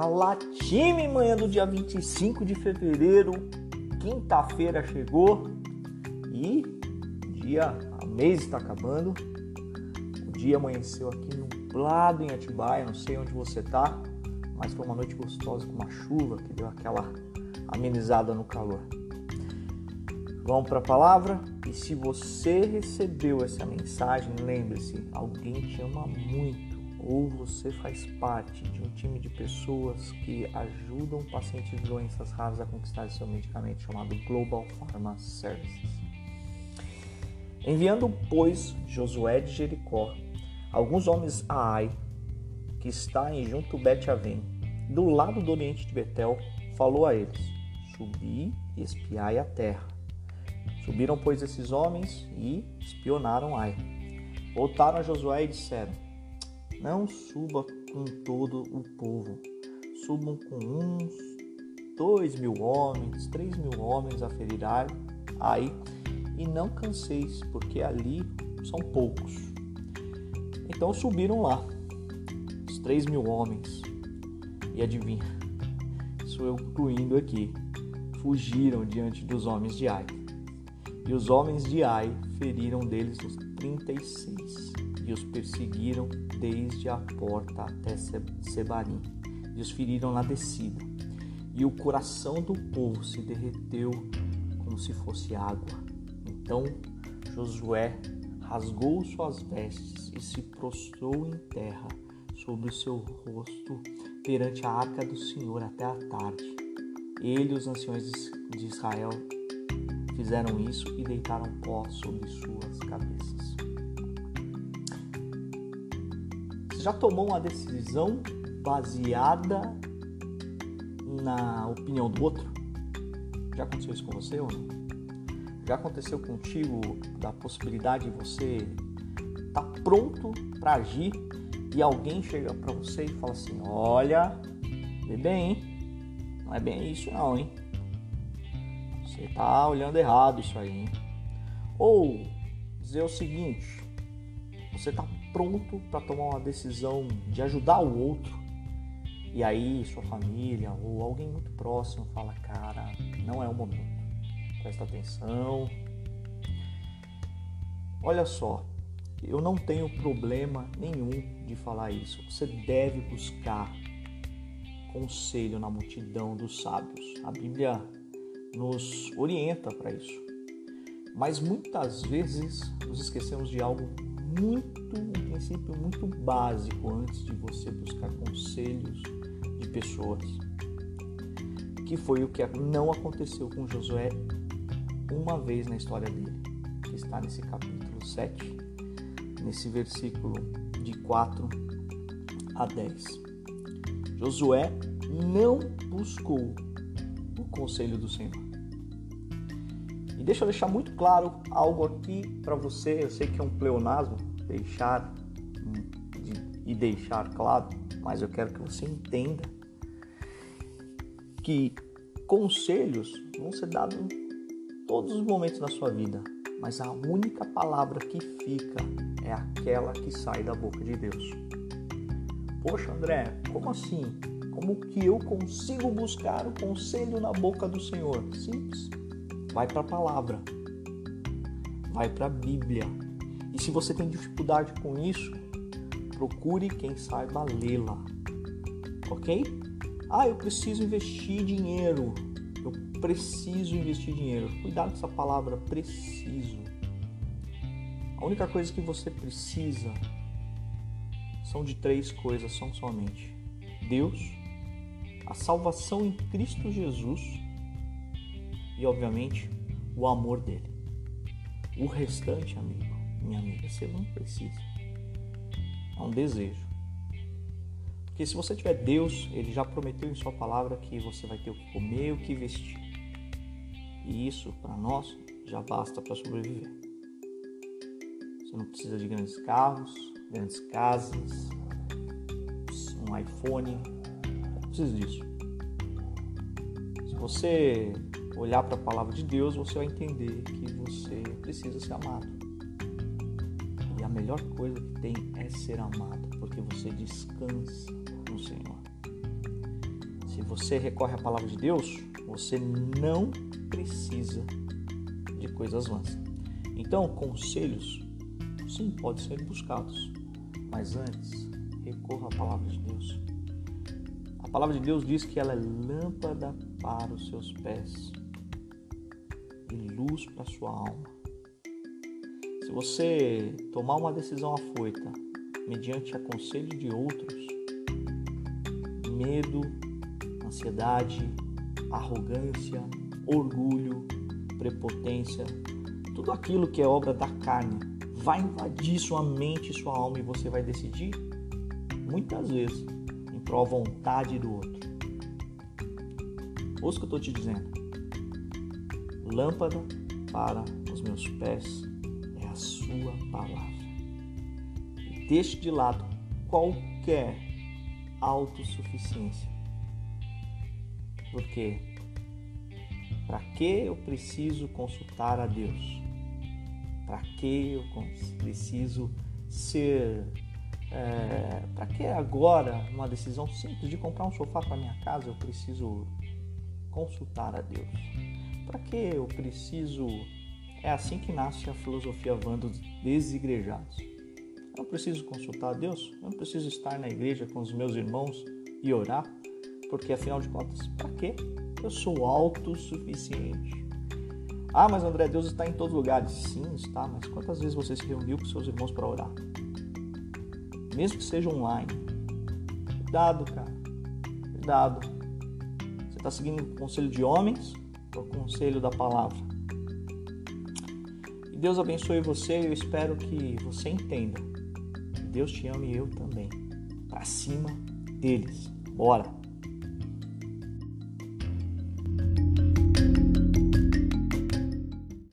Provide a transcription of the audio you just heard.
Fala time, manhã do dia 25 de fevereiro, quinta-feira chegou e dia, a mês está acabando. O dia amanheceu aqui nublado em Atibaia, não sei onde você tá, mas foi uma noite gostosa com uma chuva que deu aquela amenizada no calor. Vamos para a palavra? E se você recebeu essa mensagem, lembre-se, alguém te ama muito ou você faz parte de um time de pessoas que ajudam pacientes de doenças raras a conquistar seu medicamento chamado Global Pharma Services. Enviando, pois, Josué de Jericó, alguns homens a Ai, que está em junto Bet-Avém, do lado do oriente de Betel, falou a eles: Subi e espiai a terra. Subiram, pois, esses homens e espionaram Ai. Voltaram a Josué e disseram: não suba com todo o povo. Subam com uns dois mil homens, três mil homens a ferir aí, e não canseis, porque ali são poucos. Então subiram lá, os três mil homens, e adivinha, sou eu concluindo aqui, fugiram diante dos homens de Ai. E os homens de Ai feriram deles os trinta e os perseguiram desde a porta até Sebarim, e os feriram na descida. E o coração do povo se derreteu como se fosse água. Então Josué rasgou suas vestes e se prostrou em terra sobre o seu rosto perante a arca do Senhor até a tarde. Ele e os anciões de Israel fizeram isso e deitaram pó sobre suas cabeças. Você já tomou uma decisão baseada na opinião do outro? Já aconteceu isso com você ou não? Já aconteceu contigo da possibilidade de você estar tá pronto para agir e alguém chega para você e fala assim: Olha, vê bem, hein? Não é bem isso, não, hein? Você tá olhando errado isso aí, hein? Ou dizer o seguinte: Você tá pronto para tomar uma decisão de ajudar o outro, e aí sua família ou alguém muito próximo fala: Cara, não é o momento, presta atenção. Olha só, eu não tenho problema nenhum de falar isso. Você deve buscar conselho na multidão dos sábios. A Bíblia nos orienta para isso. Mas muitas vezes nos esquecemos de algo muito, um princípio muito básico antes de você buscar conselhos de pessoas. Que foi o que não aconteceu com Josué uma vez na história dele, que está nesse capítulo 7, nesse versículo de 4 a 10. Josué não buscou o conselho do Senhor. E deixa eu deixar muito claro algo aqui para você. Eu sei que é um pleonasmo deixar e deixar claro, mas eu quero que você entenda que conselhos vão ser dados em todos os momentos da sua vida, mas a única palavra que fica é aquela que sai da boca de Deus. Poxa, André, como assim? Como que eu consigo buscar o conselho na boca do Senhor? Simples vai para a palavra, vai para a Bíblia. E se você tem dificuldade com isso, procure quem saiba lê-la, ok? Ah, eu preciso investir dinheiro. Eu preciso investir dinheiro. Cuidado com essa palavra preciso. A única coisa que você precisa são de três coisas, são somente Deus, a salvação em Cristo Jesus e, obviamente, o amor dele. O restante, amigo, minha amiga, você não precisa. É um desejo. Porque se você tiver Deus, ele já prometeu em sua palavra que você vai ter o que comer, o que vestir. E isso, para nós, já basta para sobreviver. Você não precisa de grandes carros, grandes casas, um iPhone, não precisa disso. Se você olhar para a palavra de Deus, você vai entender que você precisa ser amado. E a melhor coisa que tem é ser amado, porque você descansa no Senhor. se você recorre à palavra de Deus, você não precisa de coisas vãs. Então, conselhos, sim, podem ser buscados, mas antes, recorra à palavra de Deus. A palavra de Deus diz que ela é lâmpada para os seus pés e luz para sua alma. Se você tomar uma decisão afoita, mediante a conselho de outros, medo, ansiedade, arrogância, orgulho, prepotência, tudo aquilo que é obra da carne vai invadir sua mente e sua alma e você vai decidir muitas vezes em prol vontade do outro. Ouça o que eu estou te dizendo. Lâmpada para os meus pés é a sua palavra. E deixe de lado qualquer autossuficiência. Porque para que eu preciso consultar a Deus? Para que eu preciso ser. É, para que agora, uma decisão simples de comprar um sofá para minha casa, eu preciso consultar a Deus? Para que eu preciso. É assim que nasce a filosofia van dos desigrejados. Eu não preciso consultar a Deus, eu não preciso estar na igreja com os meus irmãos e orar, porque afinal de contas, para quê? Eu sou autossuficiente. Ah, mas André, Deus está em todos os lugares. Sim, está, mas quantas vezes você se reuniu com seus irmãos para orar? Mesmo que seja online. Cuidado, cara. Cuidado. Você está seguindo o conselho de homens ou o conselho da palavra? E Deus abençoe você e eu espero que você entenda. Que Deus te ame e eu também. Para cima deles. Bora!